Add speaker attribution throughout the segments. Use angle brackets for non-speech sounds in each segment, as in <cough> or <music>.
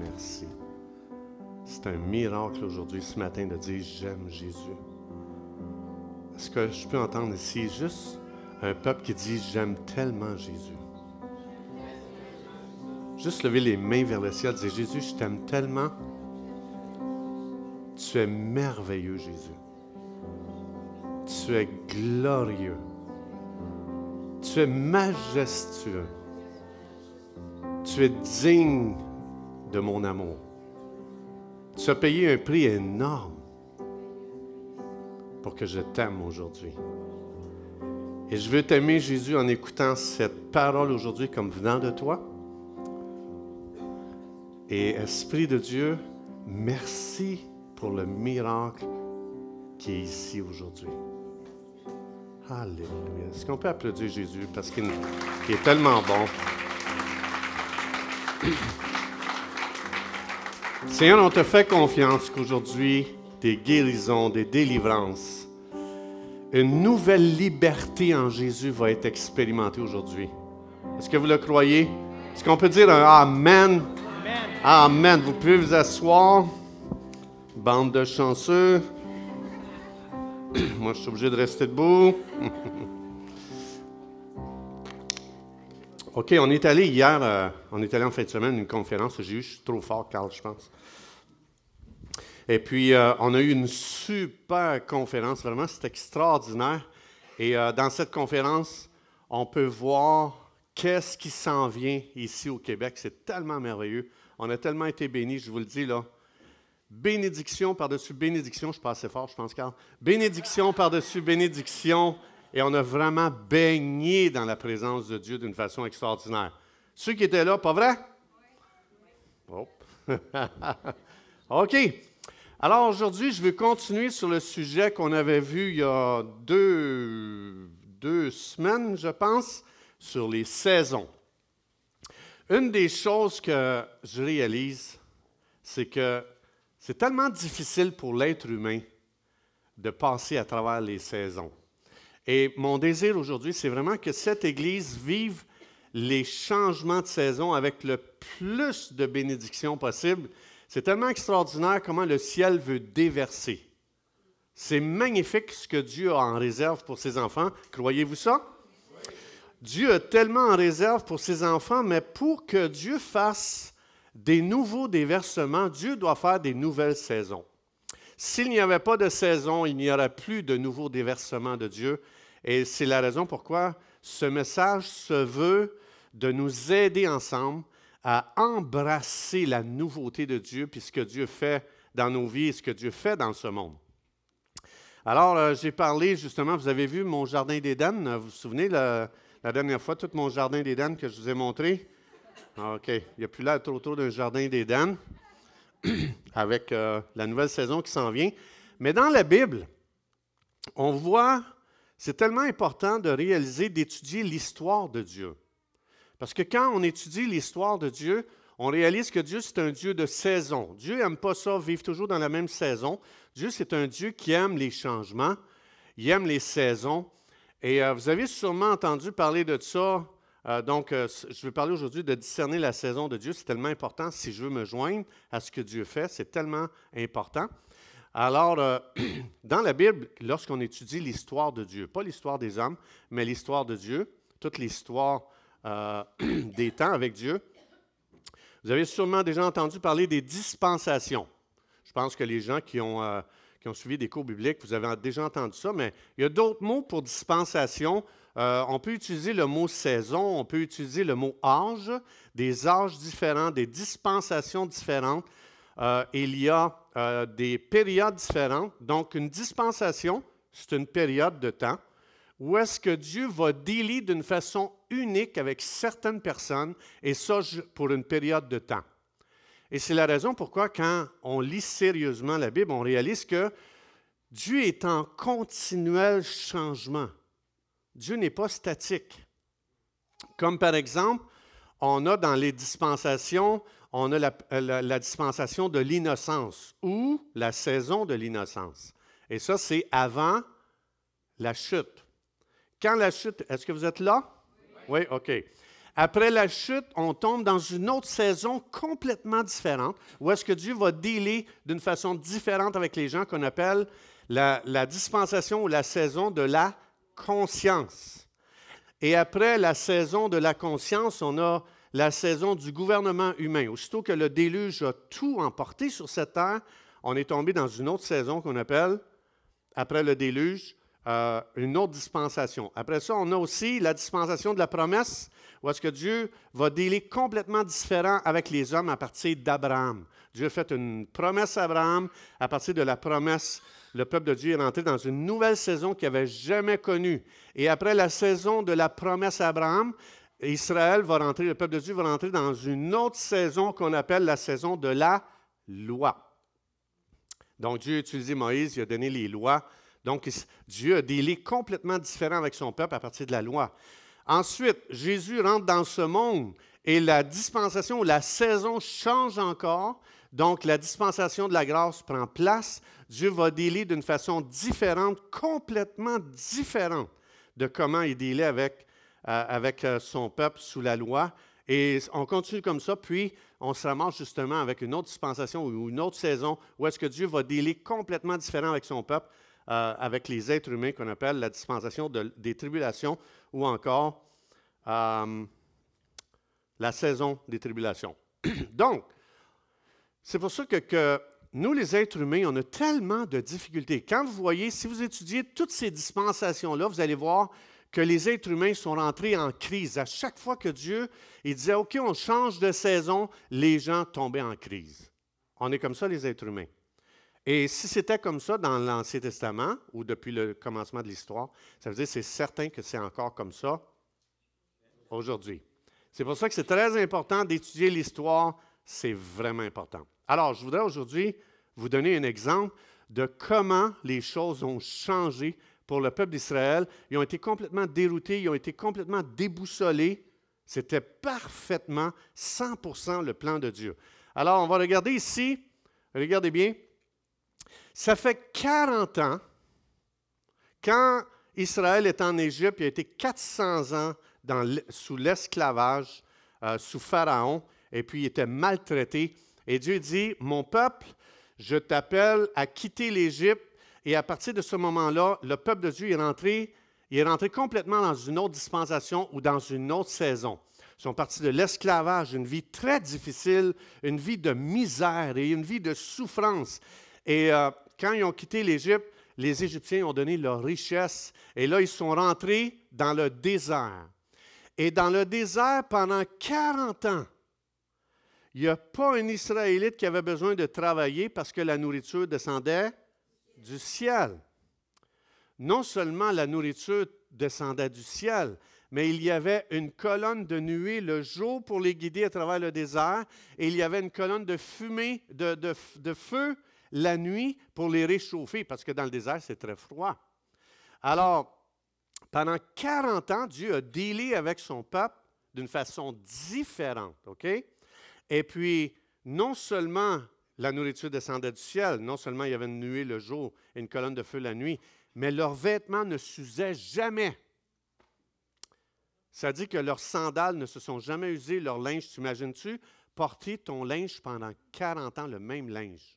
Speaker 1: Merci. C'est un miracle aujourd'hui, ce matin, de dire j'aime Jésus. Est-ce que je peux entendre ici juste un peuple qui dit j'aime tellement Jésus? Juste lever les mains vers le ciel, dire Jésus, je t'aime tellement. Tu es merveilleux, Jésus. Tu es glorieux. Tu es majestueux. Tu es digne de mon amour. Tu as payé un prix énorme pour que je t'aime aujourd'hui. Et je veux t'aimer, Jésus, en écoutant cette parole aujourd'hui comme venant de toi. Et Esprit de Dieu, merci pour le miracle qui est ici aujourd'hui. Alléluia. Est-ce qu'on peut applaudir Jésus parce qu'il il est tellement bon? Seigneur, on te fait confiance qu'aujourd'hui, des guérisons, des délivrances, une nouvelle liberté en Jésus va être expérimentée aujourd'hui. Est-ce que vous le croyez? Est-ce qu'on peut dire un Amen? Amen. Vous pouvez vous asseoir. Bande de chanceux. <clears throat> Moi, je suis obligé de rester debout. <laughs> OK, on est allé hier, euh, on est allé en fin de semaine à une conférence. J'ai eu, je suis trop fort, Carl, je pense. Et puis, euh, on a eu une super conférence, vraiment, c'est extraordinaire. Et euh, dans cette conférence, on peut voir qu'est-ce qui s'en vient ici au Québec. C'est tellement merveilleux. On a tellement été bénis, je vous le dis là. Bénédiction par-dessus bénédiction, je passe assez fort, je pense, Carl. Bénédiction par-dessus bénédiction. Et on a vraiment baigné dans la présence de Dieu d'une façon extraordinaire. Ceux qui étaient là, pas vrai? Oh. <laughs> OK. Alors aujourd'hui, je vais continuer sur le sujet qu'on avait vu il y a deux, deux semaines, je pense, sur les saisons. Une des choses que je réalise, c'est que c'est tellement difficile pour l'être humain de passer à travers les saisons. Et mon désir aujourd'hui, c'est vraiment que cette Église vive les changements de saison avec le plus de bénédictions possible. C'est tellement extraordinaire comment le ciel veut déverser. C'est magnifique ce que Dieu a en réserve pour ses enfants. Croyez-vous ça? Dieu a tellement en réserve pour ses enfants, mais pour que Dieu fasse des nouveaux déversements, Dieu doit faire des nouvelles saisons. S'il n'y avait pas de saison, il n'y aurait plus de nouveaux déversements de Dieu. Et c'est la raison pourquoi ce message se veut de nous aider ensemble à embrasser la nouveauté de Dieu, puis ce que Dieu fait dans nos vies et ce que Dieu fait dans ce monde. Alors, euh, j'ai parlé justement, vous avez vu mon jardin d'Éden? Vous vous souvenez la, dernière fois, tout mon jardin d'Éden que je vous ai montré? Ah, OK. Il n'y a plus là trop autour d'un jardin d'Éden <clears throat> avec euh, la nouvelle saison qui s'en vient. Mais dans la Bible, on voit, c'est tellement important de réaliser, d'étudier l'histoire de Dieu. Parce que quand on étudie l'histoire de Dieu, on réalise que Dieu, c'est un Dieu de saison. Dieu n'aime pas ça, vivre toujours dans la même saison. Dieu, c'est un Dieu qui aime les changements, il aime les saisons. Et euh, vous avez sûrement entendu parler de ça. Euh, donc, euh, je vais parler aujourd'hui de discerner la saison de Dieu. C'est tellement important si je veux me joindre à ce que Dieu fait. C'est tellement important. Alors, euh, <clears throat> dans la Bible, lorsqu'on étudie l'histoire de Dieu, pas l'histoire des hommes, mais l'histoire de Dieu, toute l'histoire <clears throat> des temps avec Dieu, vous avez sûrement déjà entendu parler des dispensations. Je pense que les gens qui ont, qui ont suivi des cours bibliques, vous avez déjà entendu ça, mais il y a d'autres mots pour dispensation. Euh, on peut utiliser le mot saison, on peut utiliser le mot âge, des âges différents, des dispensations différentes. Euh, il y a euh, des périodes différentes. Donc, une dispensation, c'est une période de temps où est-ce que Dieu va dealer d'une façon unique avec certaines personnes, et ça pour une période de temps. Et c'est la raison pourquoi, quand on lit sérieusement la Bible, on réalise que Dieu est en continuel changement. Dieu n'est pas statique. Comme par exemple, on a dans les dispensations, on a la, dispensation de l'innocence ou la saison de l'innocence. Et ça, c'est avant la chute. Quand la chute, est-ce que vous êtes là? Oui, OK. Après la chute, on tombe dans une autre saison complètement différente, où est-ce que Dieu va dealer d'une façon différente avec les gens qu'on appelle la, la, dispensation ou la saison de la conscience. Et après la saison de la conscience, on a la saison du gouvernement humain. Aussitôt que le déluge a tout emporté sur cette terre, on est tombé dans une autre saison qu'on appelle, après le déluge, euh, une autre dispensation. Après ça, on a aussi la dispensation de la promesse, où est-ce que Dieu va dealer complètement différent avec les hommes à partir d'Abraham. Dieu a fait une promesse à Abraham. À partir de la promesse, le peuple de Dieu est rentré dans une nouvelle saison qu'il n'avait jamais connue. Et après la saison de la promesse à Abraham, Israël va rentrer, le peuple de Dieu va rentrer dans une autre saison qu'on appelle la saison de la loi. Donc Dieu a utilisé Moïse, il a donné les lois. Donc Dieu a des lits complètement différents avec son peuple à partir de la loi. Ensuite, Jésus rentre dans ce monde et la dispensation, la saison change encore. Donc la dispensation de la grâce prend place. Dieu va délier d'une façon différente, complètement différente de comment il délait avec euh, avec euh, son peuple sous la loi. Et on continue comme ça, puis on se ramasse justement avec une autre dispensation ou une autre saison où est-ce que Dieu va délire complètement différent avec son peuple, euh, avec les êtres humains qu'on appelle la dispensation des tribulations ou encore la saison des tribulations. <clears throat> Donc, c'est pour ça que, nous, les êtres humains, on a tellement de difficultés. Quand vous voyez, si vous étudiez toutes ces dispensations-là, vous allez voir que les êtres humains sont rentrés en crise. À chaque fois que Dieu il disait, OK, on change de saison, les gens tombaient en crise. On est comme ça, les êtres humains. Et si c'était comme ça dans l'Ancien Testament ou depuis le commencement de l'histoire, ça veut dire que c'est certain que c'est encore comme ça aujourd'hui. C'est pour ça que c'est très important d'étudier l'histoire. C'est vraiment important. Alors, je voudrais aujourd'hui vous donner un exemple de comment les choses ont changé pour le peuple d'Israël. Ils ont été complètement déroutés, ils ont été complètement déboussolés. C'était parfaitement 100% le plan de Dieu. Alors, on va regarder ici. Regardez bien. Ça fait 40 ans, quand Israël est en Égypte, il a été 400 ans sous l'esclavage, euh, sous Pharaon, et puis il était maltraité. Et Dieu dit, mon peuple, je t'appelle à quitter l'Égypte et à partir de ce moment-là, le peuple de Dieu est rentré, est rentré complètement dans une autre dispensation ou dans une autre saison. Ils sont partis de l'esclavage, une vie très difficile, une vie de misère et une vie de souffrance. Et euh, quand ils ont quitté l'Égypte, les Égyptiens ont donné leur richesse. Et là, ils sont rentrés dans le désert. Et dans le désert, pendant 40 ans, il n'y a pas un Israélite qui avait besoin de travailler parce que la nourriture descendait du ciel. Non seulement la nourriture descendait du ciel, mais il y avait une colonne de nuée le jour pour les guider à travers le désert, et il y avait une colonne de fumée, de, de feu la nuit pour les réchauffer, parce que dans le désert, c'est très froid. Alors, pendant 40 ans, Dieu a dealé avec son peuple d'une façon différente, OK? Et puis, non seulement la nourriture descendait du ciel. Non seulement il y avait une nuée le jour et une colonne de feu la nuit, mais leurs vêtements ne s'usaient jamais. Ça dit que leurs sandales ne se sont jamais usées, leur linge, t'imagines-tu, porter ton linge pendant 40 ans, le même linge.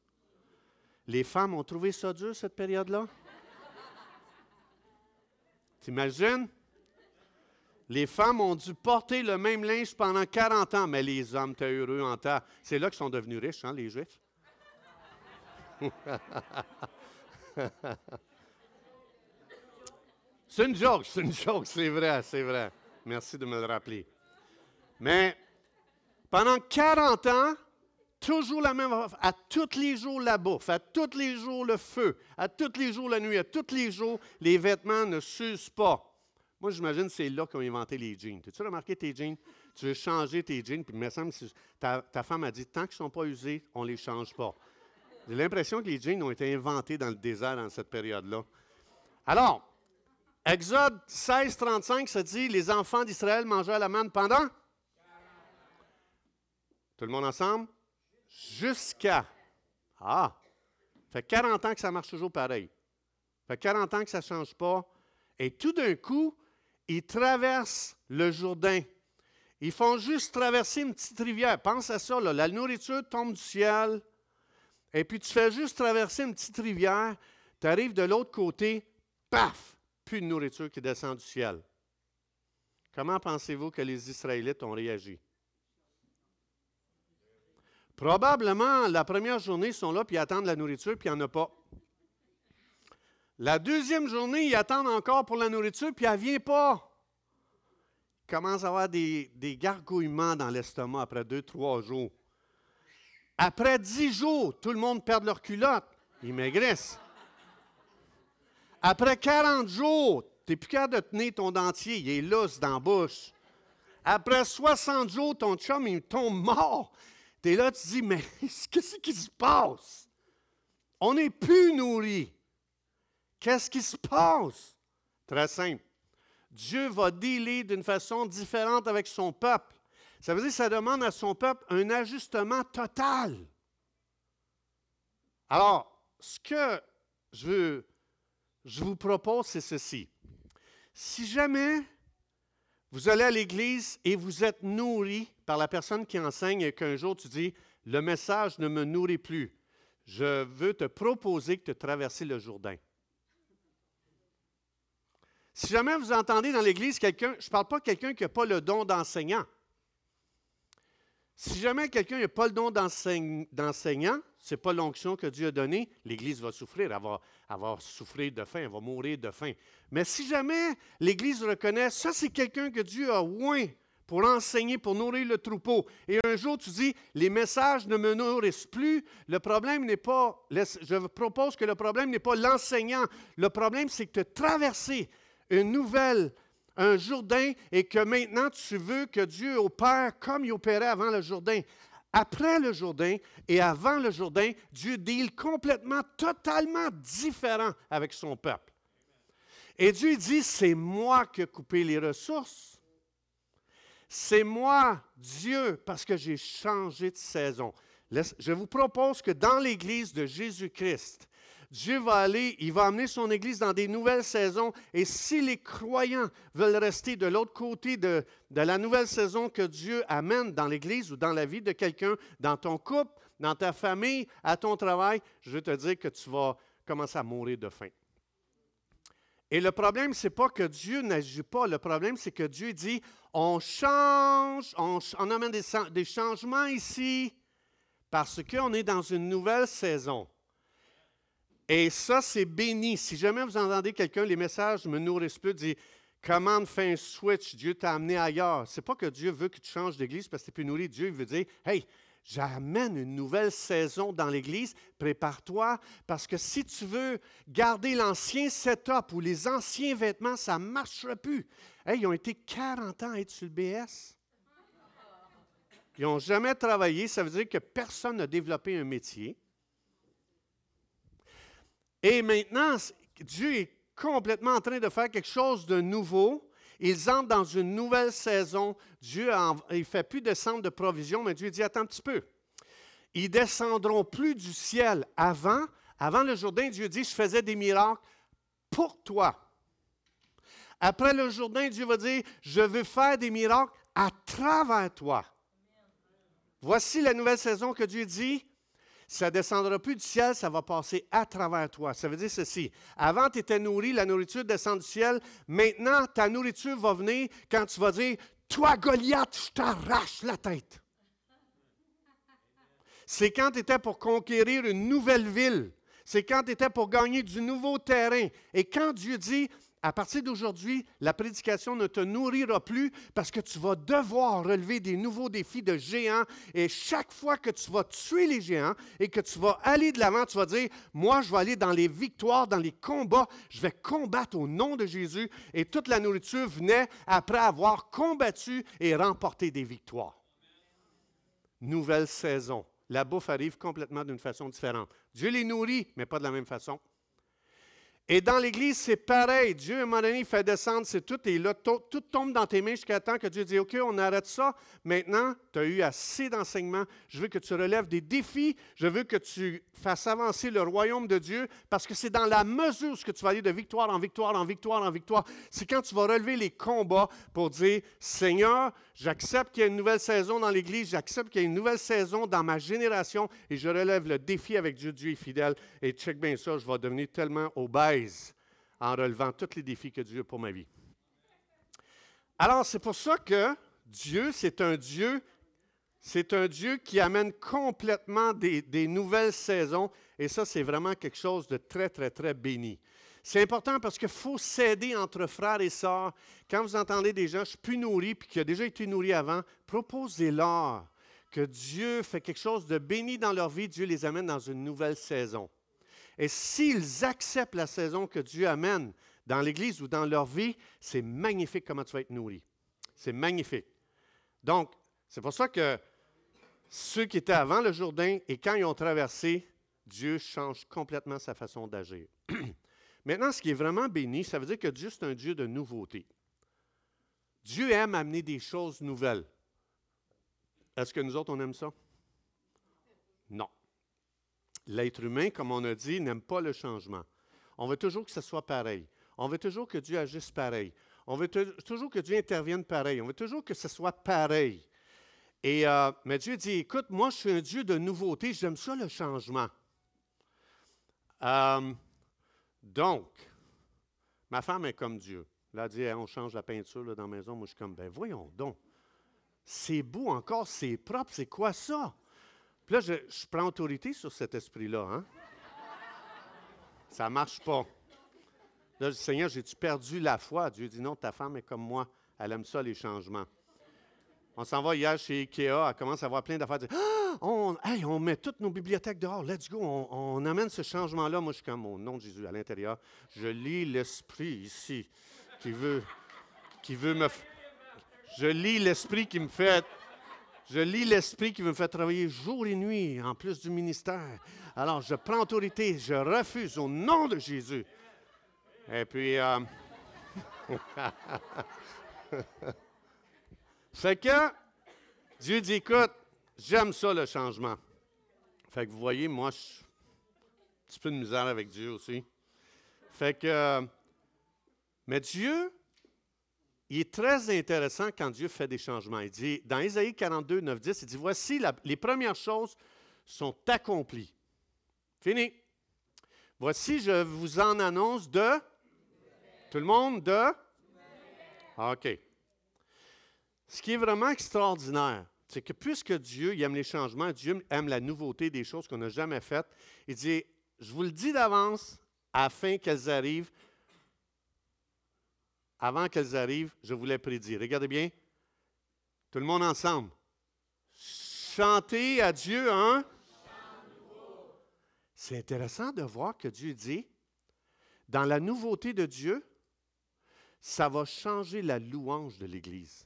Speaker 1: Les femmes ont trouvé ça dur, cette période-là? T'imagines? Les femmes ont dû porter le même linge pendant 40 ans, mais les hommes étaient heureux en terre. C'est là qu'ils sont devenus riches, hein, les Juifs. <laughs> c'est une joke, c'est une joke, c'est vrai, c'est vrai. Merci de me le rappeler. Mais pendant 40 ans, toujours la même à tous les jours la bouffe, à tous les jours le feu, à tous les jours la nuit, à tous les jours les vêtements ne s'usent pas. Moi, j'imagine c'est là qu'ils ont inventé les jeans. As-tu remarqué tes jeans? Tu veux changer tes jeans, puis il me semble que ta, ta femme a dit tant qu'ils ne sont pas usés, on ne les change pas. J'ai l'impression que les jeans ont été inventés dans le désert dans cette période-là. Alors, Exode 16, 35, ça dit Les enfants d'Israël mangèrent la manne pendant? Tout le monde ensemble? Jusqu'à. Ah fait 40 ans que ça marche toujours pareil. fait 40 ans que ça ne change pas. Et tout d'un coup, ils traversent le Jourdain. Ils font juste traverser une petite rivière. Pense à ça, la nourriture tombe du ciel. Et puis tu fais juste traverser une petite rivière. Tu arrives de l'autre côté, paf, plus de nourriture qui descend du ciel. Comment pensez-vous que les Israélites ont réagi? Probablement, la première journée, ils sont là, puis ils attendent la nourriture, puis il n'y en a pas. La deuxième journée, ils attendent encore pour la nourriture, puis elle ne vient pas. Ils commencent à avoir des, des gargouillements dans l'estomac après deux, trois jours. Après dix jours, tout le monde perd leur culotte. Ils maigrissent. Après 40 jours, tu n'es plus capable de tenir ton dentier, il est lousse dans la bouche. Après 60 jours, ton chum, il tombe mort. Tu es là, tu te dis, mais <laughs> qu'est-ce qui se passe? On n'est plus nourri. Qu'est-ce qui se passe? Très simple. Dieu va dealer d'une façon différente avec son peuple. Ça veut dire que ça demande à son peuple un ajustement total. Alors, ce que je, je vous propose, c'est ceci. Si jamais vous allez à l'église et vous êtes nourri par la personne qui enseigne et qu'un jour tu dis, le message ne me nourrit plus, je veux te proposer de traverser le Jourdain. Si jamais vous entendez dans l'Église quelqu'un, je ne parle pas de quelqu'un qui n'a pas le don d'enseignant. Si jamais quelqu'un n'a pas le don d'enseignant, ce n'est pas l'onction que Dieu a donnée, l'Église va souffrir, elle va, souffrir de faim, elle va mourir de faim. Mais si jamais l'Église reconnaît, ça c'est quelqu'un que Dieu a oint pour enseigner, pour nourrir le troupeau, et un jour tu dis, les messages ne me nourrissent plus, le problème n'est pas, je propose que le problème n'est pas l'enseignant, le problème c'est que tu as une nouvelle un Jourdain et que maintenant tu veux que Dieu opère comme il opérait avant le Jourdain. Après le Jourdain et avant le Jourdain, Dieu deal complètement, totalement différent avec son peuple. Et Dieu dit, c'est moi qui ai coupé les ressources. C'est moi, Dieu, parce que j'ai changé de saison. Je vous propose que dans l'Église de Jésus-Christ, Dieu va aller, il va amener son Église dans des nouvelles saisons. Et si les croyants veulent rester de l'autre côté de, la nouvelle saison que Dieu amène dans l'Église ou dans la vie de quelqu'un, dans ton couple, dans ta famille, à ton travail, je veux te dire que tu vas commencer à mourir de faim. Et le problème, ce n'est pas que Dieu n'agit pas. Le problème, c'est que Dieu dit, on change, on, amène des changements ici parce qu'on est dans une nouvelle saison. Et ça, c'est béni. Si jamais vous entendez quelqu'un, les messages me nourrissent plus, dit Comment fait un switch, Dieu t'a amené ailleurs. Ce n'est pas que Dieu veut que tu changes d'église parce que tu plus nourri. Dieu veut dire Hey, j'amène une nouvelle saison dans l'Église, prépare-toi, parce que si tu veux garder l'ancien setup ou les anciens vêtements, ça ne marchera plus. Hey, ils ont été 40 ans à être sur le BS. Ils n'ont jamais travaillé, ça veut dire que personne n'a développé un métier. Et maintenant, Dieu est complètement en train de faire quelque chose de nouveau. Ils entrent dans une nouvelle saison. Dieu ne fait plus descendre de provision, mais Dieu dit Attends un petit peu. Ils descendront plus du ciel. Avant, avant le Jourdain, Dieu dit Je faisais des miracles pour toi. Après le Jourdain, Dieu va dire Je veux faire des miracles à travers toi. Voici la nouvelle saison que Dieu dit ça ne descendra plus du ciel, ça va passer à travers toi. Ça veut dire ceci. Avant, tu étais nourri, la nourriture descend du ciel. Maintenant, ta nourriture va venir quand tu vas dire Toi, Goliath, je t'arrache la tête. C'est quand tu étais pour conquérir une nouvelle ville. C'est quand tu étais pour gagner du nouveau terrain. Et quand Dieu dit à partir d'aujourd'hui, la prédication ne te nourrira plus parce que tu vas devoir relever des nouveaux défis de géants. Et chaque fois que tu vas tuer les géants et que tu vas aller de l'avant, tu vas dire, moi, je vais aller dans les victoires, dans les combats, je vais combattre au nom de Jésus. Et toute la nourriture venait après avoir combattu et remporté des victoires. Nouvelle saison. La bouffe arrive complètement d'une façon différente. Dieu les nourrit, mais pas de la même façon. Et dans l'Église, c'est pareil. Dieu, à un moment donné, fait descendre, c'est tout, et là, tout, tombe dans tes mains jusqu'à temps que Dieu dit, OK, on arrête ça. Maintenant, tu as eu assez d'enseignements. Je veux que tu relèves des défis. Je veux que tu fasses avancer le royaume de Dieu, parce que c'est dans la mesure où tu vas aller de victoire en victoire, en victoire, en victoire. C'est quand tu vas relever les combats pour dire, Seigneur, j'accepte qu'il y ait une nouvelle saison dans l'Église, j'accepte qu'il y ait une nouvelle saison dans ma génération, et je relève le défi avec Dieu. Dieu est fidèle. Et check bien ça, je vais devenir tellement obèse en relevant tous les défis que Dieu a pour ma vie. Alors, c'est pour ça que Dieu, c'est un Dieu, c'est un Dieu qui amène complètement des, des nouvelles saisons, et ça, c'est vraiment quelque chose de très, très, très béni. C'est important parce qu'il faut s'aider entre frères et sœurs. Quand vous entendez des gens, je suis plus nourri, puis qui a déjà été nourri avant, proposez-leur que Dieu fait quelque chose de béni dans leur vie, Dieu les amène dans une nouvelle saison. Et s'ils acceptent la saison que Dieu amène dans l'Église ou dans leur vie, c'est magnifique comment tu vas être nourri. C'est magnifique. Donc, c'est pour ça que ceux qui étaient avant le Jourdain et quand ils ont traversé, Dieu change complètement sa façon d'agir. <clears throat> Maintenant, ce qui est vraiment béni, ça veut dire que Dieu, c'est un Dieu de nouveauté. Dieu aime amener des choses nouvelles. Est-ce que nous autres, on aime ça? Non. L'être humain, comme on a dit, n'aime pas le changement. On veut toujours que ce soit pareil. On veut toujours que Dieu agisse pareil. On veut toujours que Dieu intervienne pareil. On veut toujours que ce soit pareil. Et, euh, mais Dieu dit, écoute, moi je suis un Dieu de nouveauté, j'aime ça le changement. Euh, donc, ma femme est comme Dieu. Elle a dit, on change la peinture dans la maison. Moi je suis comme, ben voyons donc. C'est beau encore, c'est propre, c'est quoi ça? Puis là, je, prends autorité sur cet esprit-là. Hein? Ça ne marche pas. Là, je dis, Seigneur, j'ai-tu perdu la foi? Dieu dit, non, ta femme est comme moi. Elle aime ça, les changements. On s'en va hier chez Ikea, elle commence à avoir plein d'affaires. Ah, on, met toutes nos bibliothèques dehors, let's go, on, amène ce changement-là. Moi, je suis comme, au nom de Jésus, à l'intérieur, je lis l'esprit ici qui veut, qui veut me... Je lis l'esprit qui me fait je lis l'Esprit qui me fait travailler jour et nuit, en plus du ministère. Alors, je prends autorité, je refuse au nom de Jésus. Et puis, euh... <laughs> <laughs> fait que Dieu dit, écoute, j'aime ça le changement. Fait que vous voyez, moi, je suis un petit peu de misère avec Dieu aussi. Fait que, mais Dieu, il est très intéressant quand Dieu fait des changements. Il dit, dans Isaïe 42, 9, 10, il dit, voici, les premières choses sont accomplies. Fini. Voici, je vous en annonce de... Tout le monde de... OK. Ce qui est vraiment extraordinaire, c'est que puisque Dieu aime les changements, Dieu aime la nouveauté des choses qu'on n'a jamais faites, il dit, je vous le dis d'avance, afin qu'elles arrivent, avant qu'elles arrivent, je voulais prédire. Regardez bien. Tout le monde ensemble. Chantez à Dieu un. C'est intéressant de voir que Dieu dit, dans la nouveauté de Dieu, ça va changer la louange de l'Église.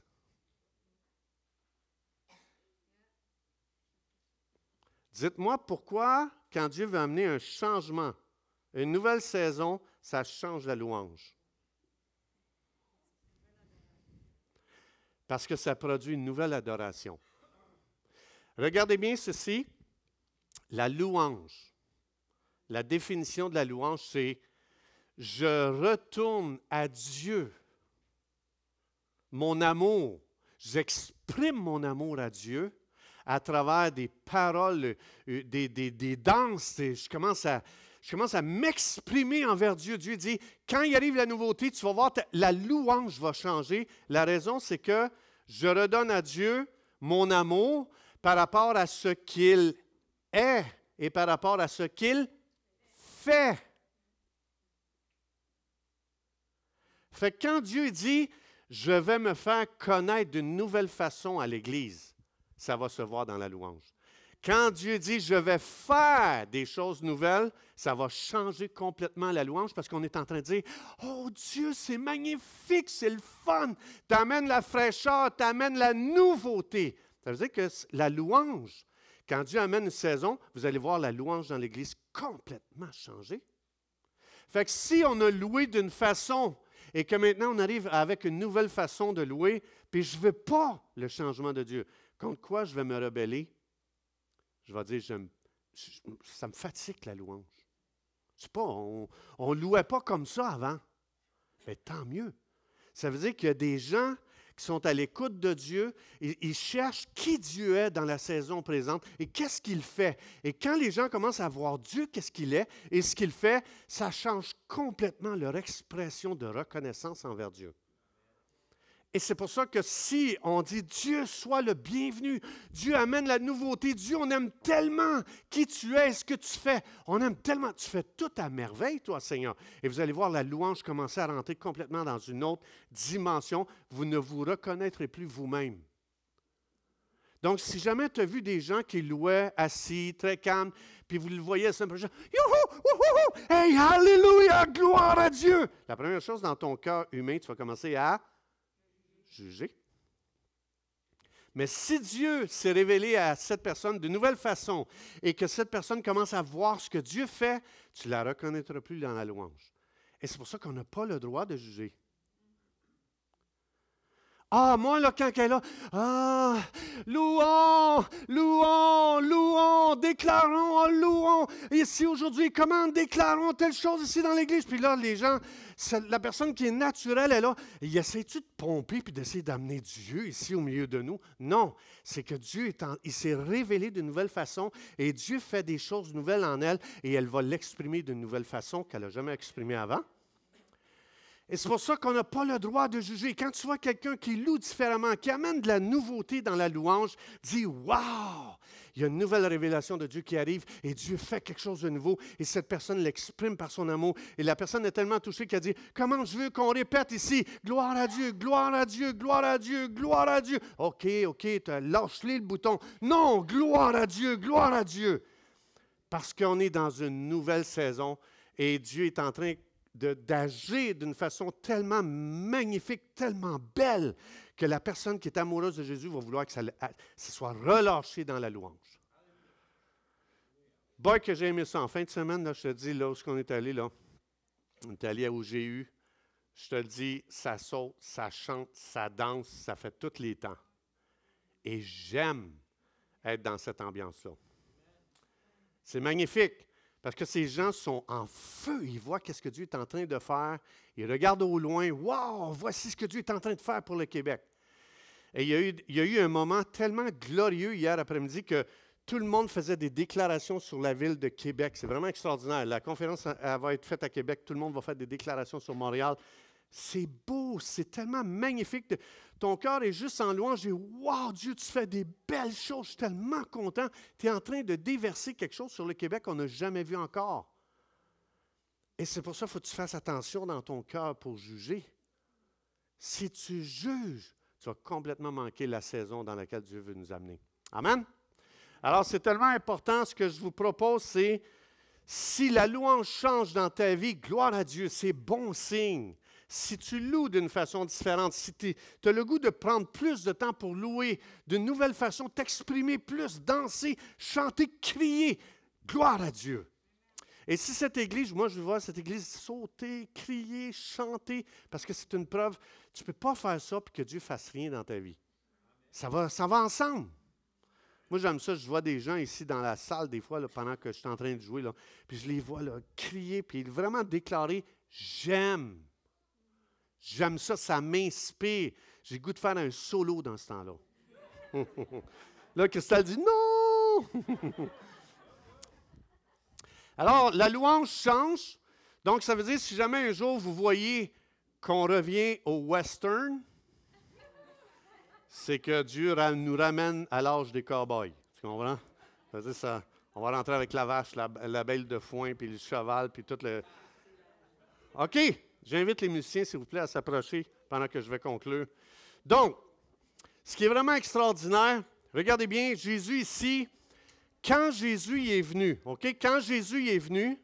Speaker 1: Dites-moi pourquoi, quand Dieu veut amener un changement, une nouvelle saison, ça change la louange? parce que ça produit une nouvelle adoration. Regardez bien ceci, la louange. La définition de la louange, c'est je retourne à Dieu mon amour. J'exprime mon amour à Dieu à travers des paroles, euh, des, danses. Je commence à, je commence à m'exprimer envers Dieu. Dieu dit, quand il arrive la nouveauté, tu vas voir, la louange va changer. La raison, c'est que je redonne à Dieu mon amour par rapport à ce qu'il est et par rapport à ce qu'il fait. Fait que quand Dieu dit, je vais me faire connaître d'une nouvelle façon à l'Église, ça va se voir dans la louange. Quand Dieu dit je vais faire des choses nouvelles, ça va changer complètement la louange parce qu'on est en train de dire Oh Dieu, c'est magnifique, c'est le fun, t'amènes la fraîcheur, t'amènes la nouveauté. Ça veut dire que la louange, quand Dieu amène une saison, vous allez voir la louange dans l'Église complètement changer. Fait que si on a loué d'une façon et que maintenant on arrive avec une nouvelle façon de louer, puis je ne veux pas le changement de Dieu, contre quoi je vais me rebeller? je vais dire, ça me fatigue la louange. C'est pas, on ne louait pas comme ça avant. Mais tant mieux. Ça veut dire qu'il y a des gens qui sont à l'écoute de Dieu, ils cherchent qui Dieu est dans la saison présente et qu'est-ce qu'il fait. Et quand les gens commencent à voir Dieu, qu'est-ce qu'il est et ce qu'il fait, ça change complètement leur expression de reconnaissance envers Dieu. Et c'est pour ça que si on dit Dieu soit le bienvenu, Dieu amène la nouveauté, Dieu, on aime tellement qui tu es, ce que tu fais. On aime tellement, tu fais tout à merveille, toi, Seigneur. Et vous allez voir la louange commencer à rentrer complètement dans une autre dimension. Vous ne vous reconnaîtrez plus vous-même. Donc, si jamais tu as vu des gens qui louaient assis, très calmes, puis vous le voyez simple Youhou! Wouhou! Hey, Alléluia! Gloire à Dieu! La première chose dans ton cœur humain, tu vas commencer à juger. Mais si Dieu s'est révélé à cette personne de nouvelle façon et que cette personne commence à voir ce que Dieu fait, tu ne la reconnaîtras plus dans la louange. Et c'est pour ça qu'on n'a pas le droit de juger. Ah, moi, là, quand elle est là, ah, louons, louons, louons, déclarons, louons. Ici, aujourd'hui, comment déclarons telle chose ici dans l'Église? Puis là, les gens, la personne qui est naturelle est là. Il essaie-tu de pomper puis d'essayer d'amener Dieu ici au milieu de nous? Non, c'est que Dieu est il s'est révélé d'une nouvelle façon et Dieu fait des choses nouvelles en elle et elle va l'exprimer d'une nouvelle façon qu'elle n'a jamais exprimée avant. Et c'est pour ça qu'on n'a pas le droit de juger. Quand tu vois quelqu'un qui loue différemment, qui amène de la nouveauté dans la louange, dis Waouh! Il y a une nouvelle révélation de Dieu qui arrive et Dieu fait quelque chose de nouveau et cette personne l'exprime par son amour. Et la personne est tellement touchée qu'elle dit Comment je veux qu'on répète ici? Gloire à Dieu, gloire à Dieu, gloire à Dieu, gloire à Dieu. OK, OK, lâche-les le bouton. Non, gloire à Dieu, gloire à Dieu. Parce qu'on est dans une nouvelle saison et Dieu est en train d'agir d'une façon tellement magnifique, tellement belle, que la personne qui est amoureuse de Jésus va vouloir que ça, soit relâché dans la louange. Boy, que j'ai aimé ça. En fin de semaine, je te dis, là où est-ce qu'on est allé, là, on est allé à eu. je te dis, ça saute, ça chante, ça danse, ça fait tous les temps. Et j'aime être dans cette ambiance-là. C'est magnifique. Parce que ces gens sont en feu. Ils voient qu'est-ce que Dieu est en train de faire. Ils regardent au loin. Waouh, voici ce que Dieu est en train de faire pour le Québec. Et il y a eu, il y a eu un moment tellement glorieux hier après-midi que tout le monde faisait des déclarations sur la ville de Québec. C'est vraiment extraordinaire. La conférence va être faite à Québec. Tout le monde va faire des déclarations sur Montréal. C'est beau, c'est tellement magnifique. Ton cœur est juste en louange. Et wow, Dieu, tu fais des belles choses. Je suis tellement content. Tu es en train de déverser quelque chose sur le Québec qu'on n'a jamais vu encore. Et c'est pour ça qu'il faut que tu fasses attention dans ton cœur pour juger. Si tu juges, tu vas complètement manquer la saison dans laquelle Dieu veut nous amener. Amen. Alors, c'est tellement important. Ce que je vous propose, c'est si la louange change dans ta vie, gloire à Dieu, c'est bon signe si tu loues d'une façon différente, si tu as le goût de prendre plus de temps pour louer d'une nouvelle façon, t'exprimer plus, danser, chanter, crier, gloire à Dieu. Et si cette église, moi je vois cette église sauter, crier, chanter, parce que c'est une preuve, tu ne peux pas faire ça pour que Dieu fasse rien dans ta vie. Ça va, ça va ensemble. Moi, j'aime ça. Je vois des gens ici dans la salle, des fois, pendant que je suis en train de jouer, puis je les vois crier, puis vraiment déclarer J'aime. J'aime ça, ça m'inspire. J'ai goût de faire un solo dans ce temps-là. <laughs> Là, Christelle dit non! <laughs> Alors, la louange change. Donc, ça veut dire, si jamais un jour vous voyez qu'on revient au western, c'est que Dieu nous ramène à l'âge des cowboys. Tu comprends? Ça veut dire ça. On va rentrer avec la vache, la, belle de foin, puis le cheval, puis tout le. OK! J'invite les musiciens, s'il vous plaît, à s'approcher pendant que je vais conclure. Donc, ce qui est vraiment extraordinaire, regardez bien, Jésus ici, quand Jésus est venu, OK? Quand Jésus est venu,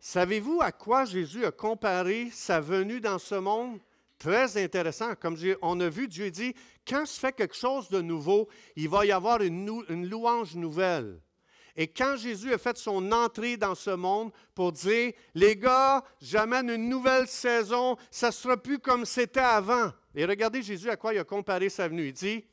Speaker 1: savez-vous à quoi Jésus a comparé sa venue dans ce monde? Très intéressant. Comme on a vu, Dieu dit, quand je fais quelque chose de nouveau, il va y avoir une louange nouvelle. Et quand Jésus a fait son entrée dans ce monde pour dire, les gars, j'amène une nouvelle saison, ça ne sera plus comme c'était avant. Et regardez Jésus à quoi il a comparé sa venue. Il dit,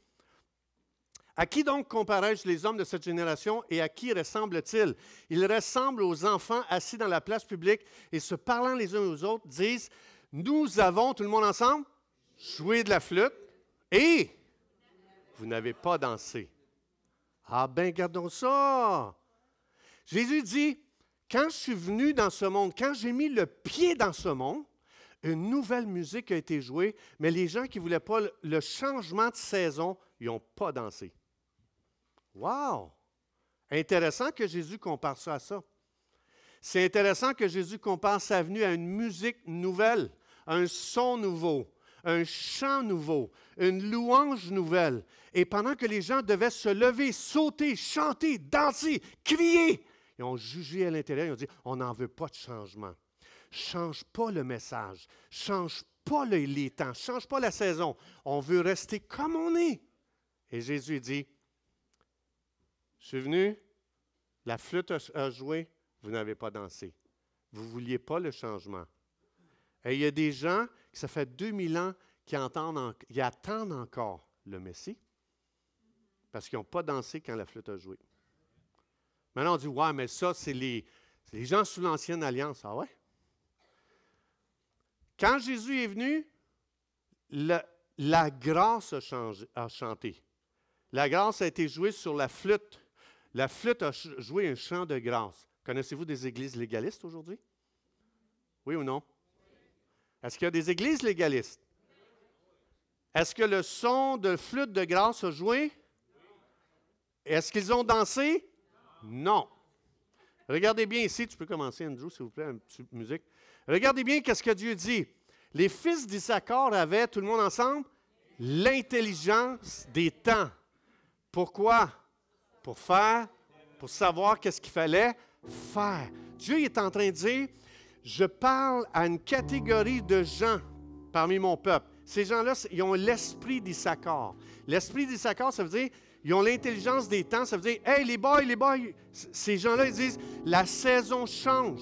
Speaker 1: à qui donc comparais-je les hommes de cette génération et à qui ressemble-t-il? Il ressemble aux enfants assis dans la place publique et se parlant les uns aux autres, disent, nous avons, tout le monde ensemble, joué de la flûte et vous n'avez pas dansé. Ah ben, gardons ça. Jésus dit, quand je suis venu dans ce monde, quand j'ai mis le pied dans ce monde, une nouvelle musique a été jouée, mais les gens qui ne voulaient pas le changement de saison, ils n'ont pas dansé. Wow! Intéressant que Jésus compare ça à ça. C'est intéressant que Jésus compare sa venue à une musique nouvelle, un son nouveau, un chant nouveau, une louange nouvelle. Et pendant que les gens devaient se lever, sauter, chanter, danser, crier, ils ont jugé à l'intérieur, ils ont dit, on n'en veut pas de changement. Change pas le message, change pas les temps, change pas la saison. On veut rester comme on est. Et Jésus dit, je suis venu, la flûte a joué, vous n'avez pas dansé. Vous ne vouliez pas le changement. Et il y a des gens, ça fait 2000 ans, qui, entendent qui attendent encore le Messie parce qu'ils n'ont pas dansé quand la flûte a joué. Maintenant, on dit, ouais, mais ça, c'est les, gens sous l'ancienne alliance. Ah ouais? Quand Jésus est venu, la grâce a chanté. La grâce a été jouée sur la flûte. La flûte a joué un chant de grâce. Connaissez-vous des églises légalistes aujourd'hui? Oui ou non? Est-ce qu'il y a des églises légalistes? Est-ce que le son de flûte de grâce a joué? Est-ce qu'ils ont dansé? Non. Regardez bien ici, tu peux commencer, Andrew, s'il vous plaît, une petite musique. Regardez bien qu'est-ce que Dieu dit. Les fils d'Issachar avaient, tout le monde ensemble, l'intelligence des temps. Pourquoi? Pour faire, pour savoir qu'est-ce qu'il fallait faire. Dieu est en train de dire, je parle à une catégorie de gens parmi mon peuple. Ces gens-là, ils ont l'esprit d'Issachar. L'esprit d'Issachar, ça veut dire, ils ont l'intelligence des temps. Ça veut dire, hey, les boys, les boys, ces gens-là, ils disent, la saison change.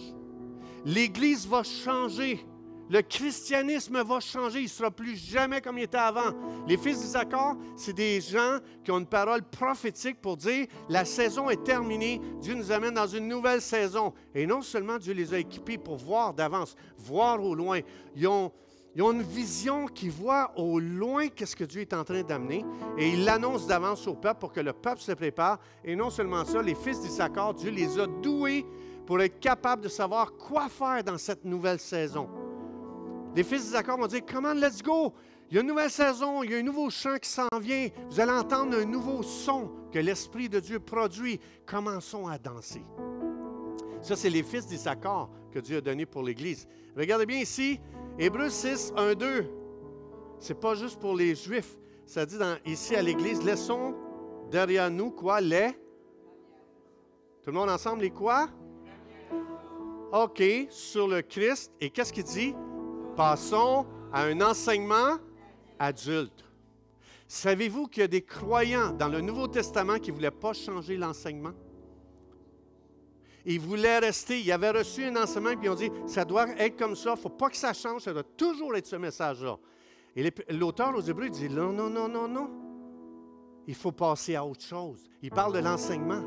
Speaker 1: L'Église va changer. Le christianisme va changer. Il ne sera plus jamais comme il était avant. Les fils d'Issachar, c'est des gens qui ont une parole prophétique pour dire la saison est terminée. Dieu nous amène dans une nouvelle saison. Et non seulement Dieu les a équipés pour voir d'avance, voir au loin. Ils ont, ils ont une vision qui voit au loin qu'est-ce que Dieu est en train d'amener et ils l'annoncent d'avance au peuple pour que le peuple se prépare. Et non seulement ça, les fils d'Issachar, Dieu les a doués pour être capables de savoir quoi faire dans cette nouvelle saison. Les fils d'Issachar vont dire, comment let's go? Il y a une nouvelle saison, il y a un nouveau chant qui s'en vient. Vous allez entendre un nouveau son que l'Esprit de Dieu produit. Commençons à danser. Ça, c'est les fils d'Issachar que Dieu a donné pour l'Église. Regardez bien ici, Hébreu 6, 1, 2. Ce n'est pas juste pour les Juifs. Ça dit ici à l'Église, laissons derrière nous quoi? Les. Tout le monde ensemble, les quoi? OK, sur le Christ. Et qu'est-ce qu'il dit? Passons à un enseignement adulte. Savez-vous qu'il y a des croyants dans le Nouveau Testament qui ne voulaient pas changer l'enseignement? Ils voulaient rester. Ils avaient reçu un enseignement, puis ils ont dit ça doit être comme ça, il ne faut pas que ça change, ça doit toujours être ce message-là. Et l'auteur aux Hébreux dit non, non, non, non, non. Il faut passer à autre chose. Il parle de l'enseignement.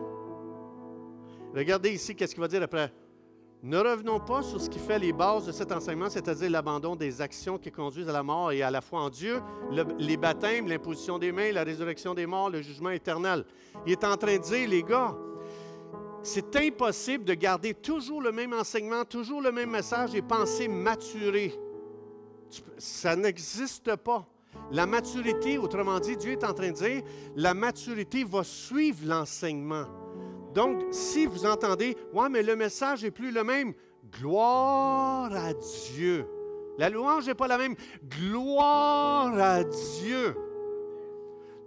Speaker 1: Regardez ici, qu'est-ce qu'il va dire après. Ne revenons pas sur ce qui fait les bases de cet enseignement, c'est-à-dire l'abandon des actions qui conduisent à la mort et à la foi en Dieu, les baptêmes, l'imposition des mains, la résurrection des morts, le jugement éternel. Il est en train de dire, les gars, c'est impossible de garder toujours le même enseignement, toujours le même message et penser maturer. Ça n'existe pas. La maturité, autrement dit, Dieu est en train de dire, la maturité va suivre l'enseignement. Donc, si vous entendez, ouais, mais le message n'est plus le même, gloire à Dieu. La louange n'est pas la même. Gloire à Dieu.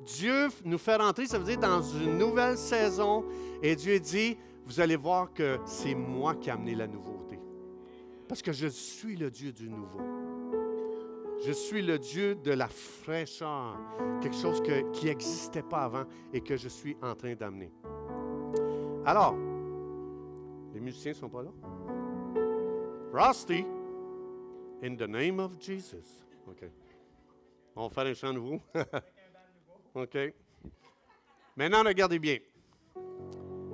Speaker 1: Dieu nous fait rentrer, ça veut dire dans une nouvelle saison. Et Dieu dit, vous allez voir que c'est moi qui ai amené la nouveauté. Parce que je suis le Dieu du nouveau. Je suis le Dieu de la fraîcheur, quelque chose qui n'existait pas avant et que je suis en train d'amener. Alors, les musiciens sont pas là? Rusty, in the name of Jesus. OK. On faire un chant vous. <laughs> OK. Maintenant, regardez bien.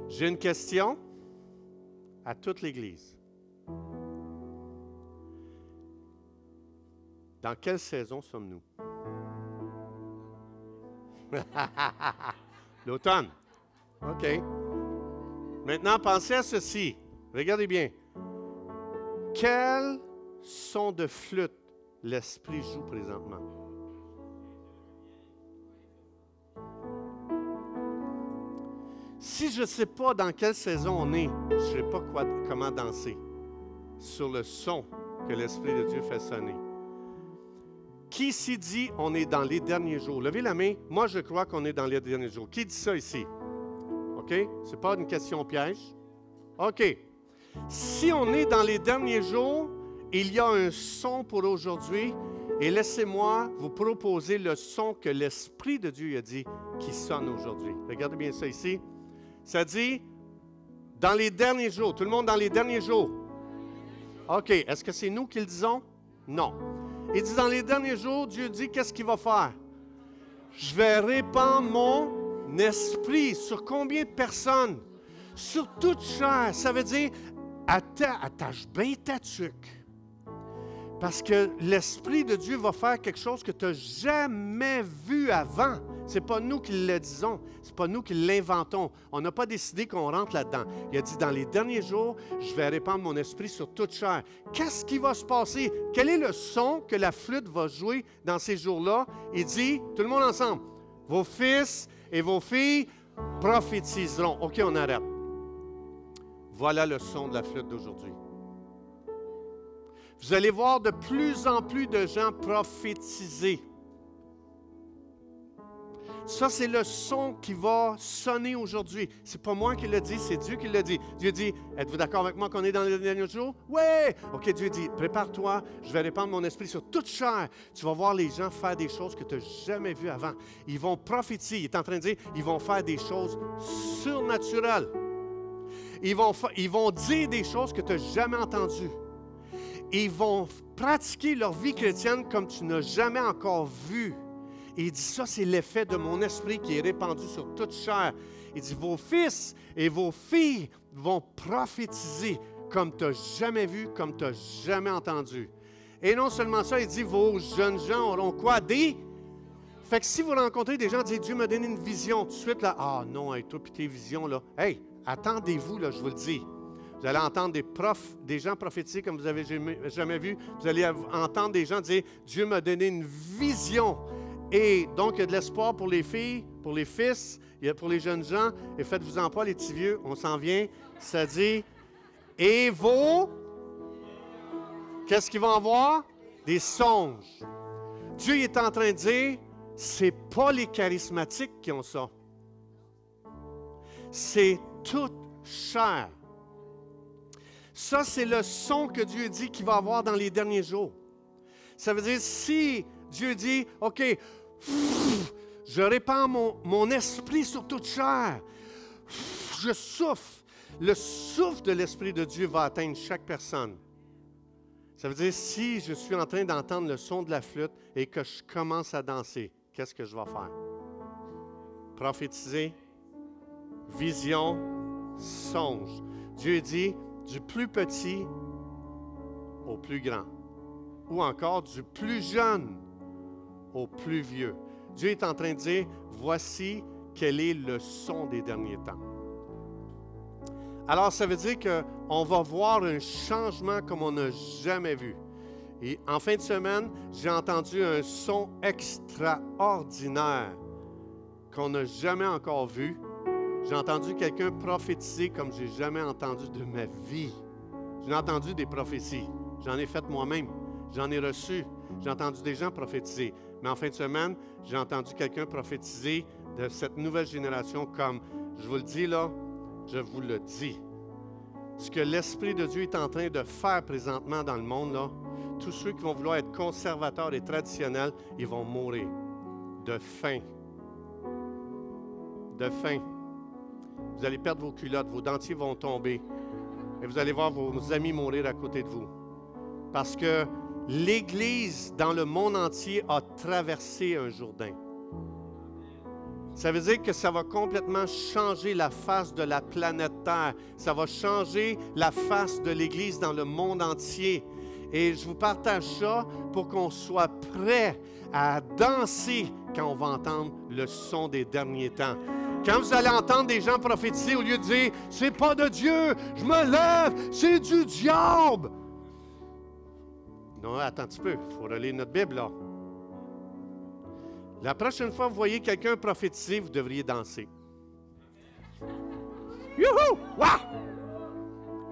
Speaker 1: J'ai une question à toute l'Église. Dans quelle saison sommes-nous? <laughs> L'automne. OK. Maintenant, pensez à ceci. Regardez bien. Quel son de flûte l'Esprit joue présentement? Si je ne sais pas dans quelle saison on est, je ne sais pas comment danser sur le son que l'Esprit de Dieu fait sonner. Qui s'y dit on est dans les derniers jours? Levez la main. Moi, je crois qu'on est dans les derniers jours. Qui dit ça ici? OK? Ce n'est pas une question piège. OK. Si on est dans les derniers jours, il y a un son pour aujourd'hui. Et laissez-moi vous proposer le son que l'Esprit de Dieu a dit qui sonne aujourd'hui. Regardez bien ça ici. Ça dit, dans les derniers jours, tout le monde dans les derniers jours. OK. Est-ce que c'est nous qui le disons? Non. Il dit dans les derniers jours, Dieu dit qu'est-ce qu'il va faire? Je vais répandre mon esprit sur combien de personnes? Sur toute chair. Ça veut dire, attache bien ta tuque. Parce que l'Esprit de Dieu va faire quelque chose que tu n'as jamais vu avant. Ce n'est pas nous qui le disons, ce n'est pas nous qui l'inventons. On n'a pas décidé qu'on rentre là-dedans. Il a dit, dans les derniers jours, je vais répandre mon esprit sur toute chair. Qu'est-ce qui va se passer? Quel est le son que la flûte va jouer dans ces jours-là? Il dit, tout le monde ensemble, vos fils et vos filles prophétiseront. OK, on arrête. Voilà le son de la flûte d'aujourd'hui. Vous allez voir de plus en plus de gens prophétiser. Ça, c'est le son qui va sonner aujourd'hui. C'est pas moi qui le dis, c'est Dieu qui le dit. Dieu dit Êtes-vous d'accord avec moi qu'on est dans les derniers jours? Oui Ok, Dieu dit Prépare-toi, je vais répandre mon esprit sur toute chair. Tu vas voir les gens faire des choses que tu n'as jamais vues avant. Ils vont prophétiser. Il est en train de dire Ils vont faire des choses surnaturelles. Ils vont, ils vont dire des choses que tu n'as jamais entendues ils vont pratiquer leur vie chrétienne comme tu n'as jamais encore vu. Et il dit, ça, c'est l'effet de mon esprit qui est répandu sur toute chair. Il dit, vos fils et vos filles vont prophétiser comme tu n'as jamais vu, comme tu n'as jamais entendu. Et non seulement ça, il dit, vos jeunes gens auront quoi? Des... Fait que si vous rencontrez des gens, dites, Dieu m'a donné une vision, tout de suite, là, ah non, avec toi et tes visions, là, hey, attendez-vous, là, je vous le dis. Vous allez entendre des profs, des gens prophétiser comme vous n'avez jamais, vu. Vous allez entendre des gens dire Dieu m'a donné une vision. Et donc, il y a de l'espoir pour les filles, pour les fils, pour les jeunes gens. Et faites-vous-en pas, les petits vieux, on s'en vient. Ça dit Et vos. Qu'est-ce qu'ils vont avoir? Des songes. Dieu est en train de dire c'est pas les charismatiques qui ont ça. C'est toute chair. Ça, c'est le son que Dieu dit qu'il va avoir dans les derniers jours. Ça veut dire, si Dieu dit, OK, je répands mon, esprit sur toute chair, je souffle, le souffle de l'Esprit de Dieu va atteindre chaque personne. Ça veut dire, si je suis en train d'entendre le son de la flûte et que je commence à danser, qu'est-ce que je vais faire? Prophétiser, vision, songe. Dieu dit, du plus petit au plus grand, ou encore du plus jeune au plus vieux. Dieu est en train de dire, voici quel est le son des derniers temps. Alors, ça veut dire qu'on va voir un changement comme on n'a jamais vu. Et en fin de semaine, j'ai entendu un son extraordinaire qu'on n'a jamais encore vu j'ai entendu quelqu'un prophétiser comme j'ai jamais entendu de ma vie. J'ai entendu des prophéties. J'en ai fait moi-même. J'en ai reçu. J'ai entendu des gens prophétiser. Mais en fin de semaine, j'ai entendu quelqu'un prophétiser de cette nouvelle génération comme, je vous le dis là, je vous le dis. Ce que l'Esprit de Dieu est en train de faire présentement dans le monde, là, tous ceux qui vont vouloir être conservateurs et traditionnels, ils vont mourir de faim. De faim. Vous allez perdre vos culottes, vos dentiers vont tomber. Et vous allez voir vos amis mourir à côté de vous. Parce que l'Église dans le monde entier a traversé un Jourdain. Ça veut dire que ça va complètement changer la face de la planète Terre. Ça va changer la face de l'Église dans le monde entier. Et je vous partage ça pour qu'on soit prêt à danser quand on va entendre le son des derniers temps. Quand vous allez entendre des gens prophétiser, au lieu de dire c'est pas de Dieu, je me lève, c'est du diable. Non, attends un petit peu, il faut relire notre Bible là. La prochaine fois que vous voyez quelqu'un prophétiser, vous devriez danser. Youhou!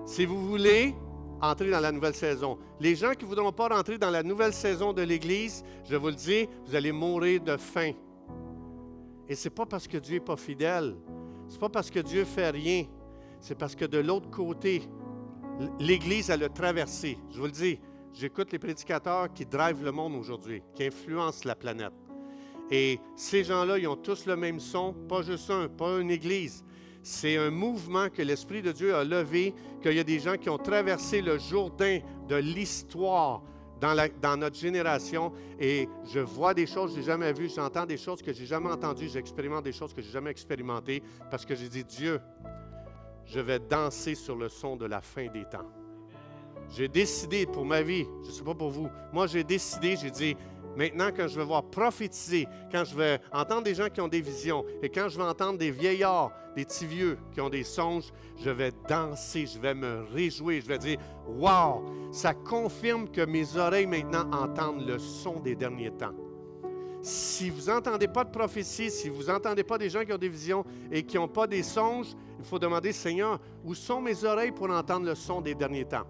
Speaker 1: Si vous voulez entrer dans la nouvelle saison, les gens qui ne voudront pas rentrer dans la nouvelle saison de l'Église, je vous le dis, vous allez mourir de faim. Et ce n'est pas parce que Dieu n'est pas fidèle, ce n'est pas parce que Dieu fait rien, c'est parce que de l'autre côté, l'Église, a traversé. Je vous le dis, j'écoute les prédicateurs qui drivent le monde aujourd'hui, qui influencent la planète. Et ces gens-là, ils ont tous le même son, pas juste un, pas une église. C'est un mouvement que l'Esprit de Dieu a levé, qu'il y a des gens qui ont traversé le Jourdain de l'histoire dans, notre génération et je vois des choses que je n'ai jamais vues, j'entends des choses que je n'ai jamais entendues, j'expérimente des choses que je n'ai jamais expérimentées parce que j'ai dit, Dieu, je vais danser sur le son de la fin des temps. J'ai décidé pour ma vie, je ne sais pas pour vous, moi j'ai décidé, j'ai dit, Maintenant, quand je vais voir prophétiser, quand je vais entendre des gens qui ont des visions et quand je vais entendre des vieillards, des petits vieux qui ont des songes, je vais danser, je vais me réjouir, je vais dire Wow, ça confirme que mes oreilles maintenant entendent le son des derniers temps. Si vous n'entendez pas de prophétie, si vous n'entendez pas des gens qui ont des visions et qui n'ont pas des songes, il faut demander Seigneur, où sont mes oreilles pour entendre le son des derniers temps?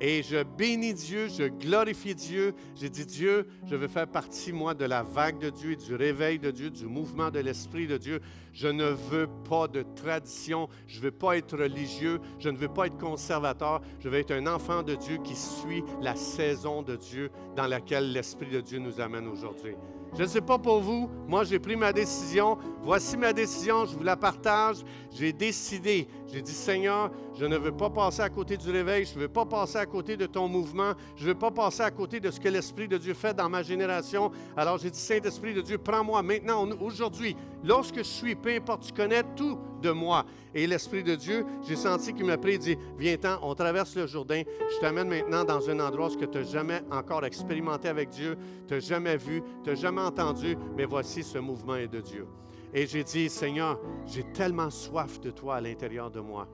Speaker 1: Et je bénis Dieu, je glorifie Dieu. J'ai dit, Dieu, je veux faire partie, moi, de la vague de Dieu, du réveil de Dieu, du mouvement de l'Esprit de Dieu. Je ne veux pas de tradition, je ne veux pas être religieux, je ne veux pas être conservateur. Je veux être un enfant de Dieu qui suit la saison de Dieu dans laquelle l'Esprit de Dieu nous amène aujourd'hui. Je ne sais pas pour vous, moi j'ai pris ma décision. Voici ma décision, je vous la partage. J'ai décidé, j'ai dit Seigneur, je ne veux pas passer à côté du réveil, je ne veux pas passer à côté de ton mouvement, je ne veux pas passer à côté de ce que l'Esprit de Dieu fait dans ma génération. Alors j'ai dit Saint-Esprit de Dieu, prends-moi maintenant, aujourd'hui, lorsque je suis, peu importe, tu connais tout de moi. Et l'Esprit de Dieu, j'ai senti qu'il m'a pris et dit, viens-t'en, on traverse le Jourdain, je t'amène maintenant dans un endroit que tu n'as jamais encore expérimenté avec Dieu, tu n'as jamais vu, tu n'as jamais entendu, mais voici ce mouvement est de Dieu. Et j'ai dit, Seigneur, j'ai tellement soif de toi à l'intérieur de moi.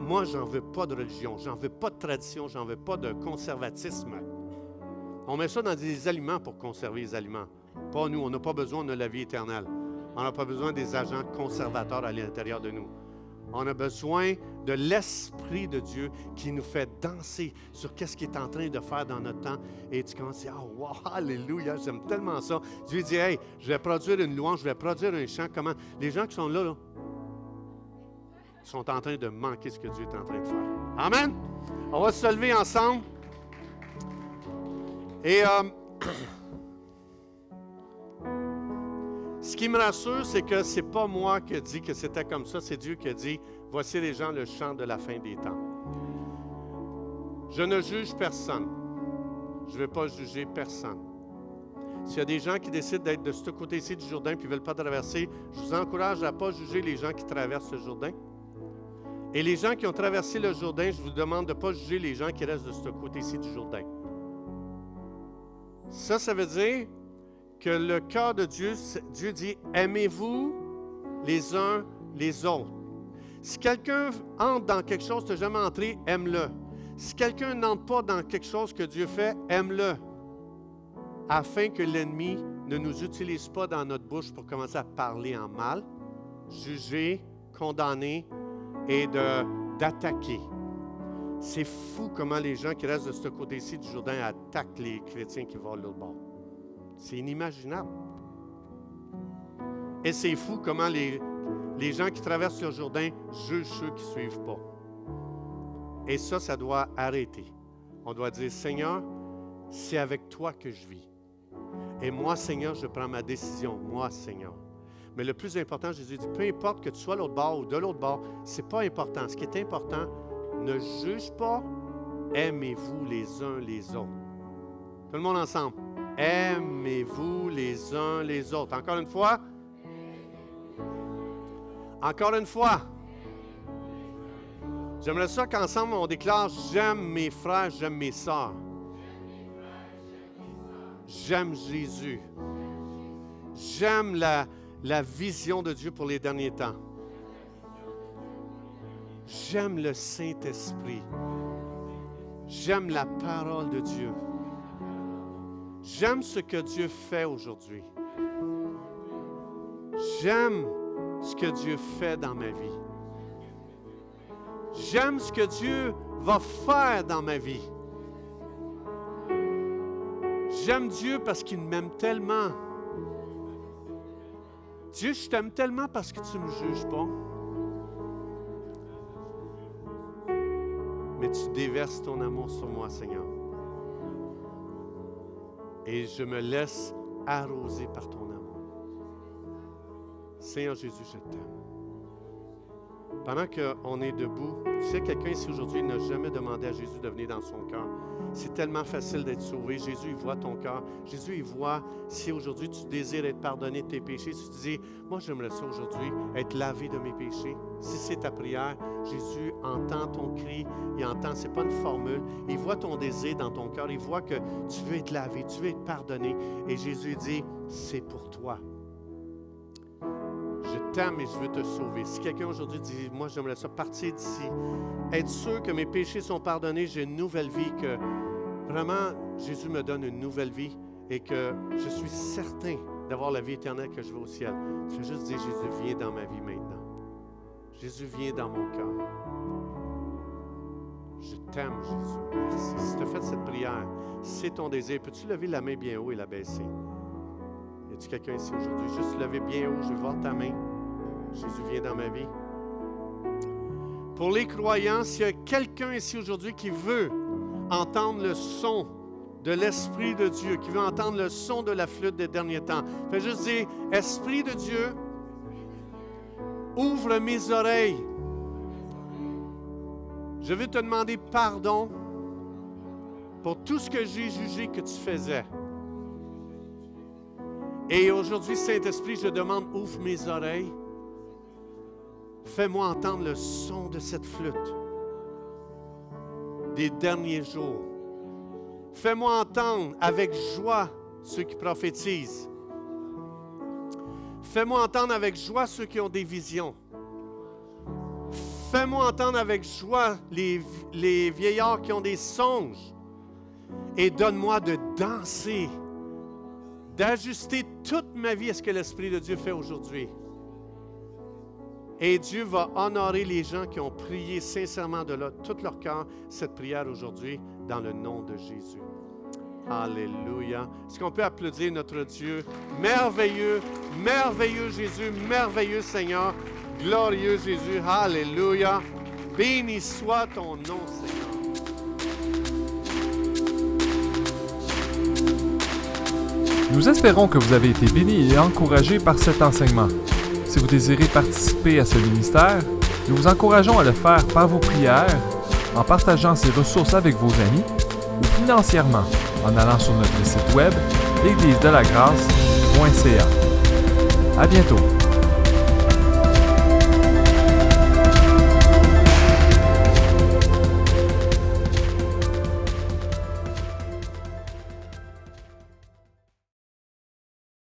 Speaker 1: moi, j'en veux pas de religion, j'en veux pas de tradition, j'en veux pas de conservatisme. On met ça dans des aliments pour conserver les aliments. Pas nous, on n'a pas besoin de la vie éternelle. On n'a pas besoin des agents conservateurs à l'intérieur de nous. On a besoin de l'Esprit de Dieu qui nous fait danser sur qu'est-ce qu'il est en train de faire dans notre temps. Et tu commences à dire, oh, wow, alléluia, j'aime tellement ça. Dieu dit, hey, je vais produire une louange, je vais produire un chant. Comment? Les gens qui sont là, là, sont en train de manquer ce que Dieu est en train de faire. Amen. On va se lever ensemble. Et euh, Ce qui me rassure, c'est que ce n'est pas moi qui ai dit que c'était comme ça, c'est Dieu qui a dit, voici les gens le chant de la fin des temps. Je ne juge personne. Je ne vais pas juger personne. S'il y a des gens qui décident d'être de ce côté-ci du Jourdain qui ne veulent pas traverser, je vous encourage à ne pas juger les gens qui traversent le Jourdain. Et les gens qui ont traversé le Jourdain, je vous demande de ne pas juger les gens qui restent de ce côté-ci du Jourdain. Ça, ça veut dire que le cœur de Dieu, Dieu dit, aimez-vous les uns les autres. Si quelqu'un entre dans quelque chose que tu jamais entré, aime-le. Si quelqu'un n'entre pas dans quelque chose que Dieu fait, aime-le. Afin que l'ennemi ne nous utilise pas dans notre bouche pour commencer à parler en mal, juger, condamner et d'attaquer. C'est fou comment les gens qui restent de ce côté-ci du Jourdain attaquent les chrétiens qui vont l'autre bord. C'est inimaginable. Et c'est fou comment les, les gens qui traversent le Jourdain jugent ceux qui ne suivent pas. Et ça, ça doit arrêter. On doit dire, Seigneur, c'est avec toi que je vis. Et moi, Seigneur, je prends ma décision. Moi, Seigneur. Mais le plus important, Jésus dit, peu importe que tu sois à l'autre bord ou de l'autre bord, ce n'est pas important. Ce qui est important, ne juge pas, aimez-vous les uns les autres. Tout le monde ensemble. Aimez-vous les uns les autres. Encore une fois. Encore une fois. J'aimerais ça qu'ensemble on déclare J'aime mes frères, j'aime mes sœurs. J'aime Jésus. J'aime la, la vision de Dieu pour les derniers temps. J'aime le Saint-Esprit. J'aime la parole de Dieu. J'aime ce que Dieu fait aujourd'hui. J'aime ce que Dieu fait dans ma vie. J'aime ce que Dieu va faire dans ma vie. J'aime Dieu parce qu'il m'aime tellement. Dieu, je t'aime tellement parce que tu ne me juges pas. Mais tu déverses ton amour sur moi, Seigneur. Et je me laisse arroser par ton amour. Seigneur Jésus, je t'aime. Pendant qu'on est debout, tu sais, quelqu'un ici aujourd'hui n'a jamais demandé à Jésus de venir dans son cœur. C'est tellement facile d'être sauvé. Jésus, il voit ton cœur. Jésus, il voit si aujourd'hui tu désires être pardonné de tes péchés. Tu dis, moi, j'aimerais ça aujourd'hui, être lavé de mes péchés. Si c'est ta prière, Jésus entend ton cri. Il entend, ce n'est pas une formule. Il voit ton désir dans ton cœur. Il voit que tu veux être lavé, tu veux être pardonné. Et Jésus dit, c'est pour toi je t'aime et je veux te sauver. Si quelqu'un aujourd'hui dit, moi j'aimerais ça partir d'ici, être sûr que mes péchés sont pardonnés, j'ai une nouvelle vie, que vraiment Jésus me donne une nouvelle vie et que je suis certain d'avoir la vie éternelle que je veux au ciel. Je veux juste dire, Jésus, viens dans ma vie maintenant. Jésus, viens dans mon cœur. Je t'aime, Jésus. Merci. Si tu as fait cette prière, c'est ton désir. Peux-tu lever la main bien haut et la baisser? Y a-t-il quelqu'un ici aujourd'hui? Juste lever bien haut, je vais voir ta main. Jésus vient dans ma vie. Pour les croyants, s'il y a quelqu'un ici aujourd'hui qui veut entendre le son de l'Esprit de Dieu, qui veut entendre le son de la flûte des derniers temps, fais juste dire, Esprit de Dieu, ouvre mes oreilles. Je veux te demander pardon pour tout ce que j'ai jugé que tu faisais. Et aujourd'hui, Saint-Esprit, je demande, ouvre mes oreilles. Fais-moi entendre le son de cette flûte des derniers jours. Fais-moi entendre avec joie ceux qui prophétisent. Fais-moi entendre avec joie ceux qui ont des visions. Fais-moi entendre avec joie les, les vieillards qui ont des songes. Et donne-moi de danser d'ajuster toute ma vie à ce que l'Esprit de Dieu fait aujourd'hui. Et Dieu va honorer les gens qui ont prié sincèrement de tout leur cœur cette prière aujourd'hui dans le nom de Jésus. Alléluia. Est-ce qu'on peut applaudir notre Dieu? Merveilleux, merveilleux Jésus, merveilleux Seigneur, glorieux Jésus. Alléluia. Béni soit ton nom, Seigneur.
Speaker 2: Nous espérons que vous avez été bénis et encouragés par cet enseignement. Si vous désirez participer à ce ministère, nous vous encourageons à le faire par vos prières, en partageant ces ressources avec vos amis ou financièrement en allant sur notre site web l'église de la grâce.ca. À bientôt.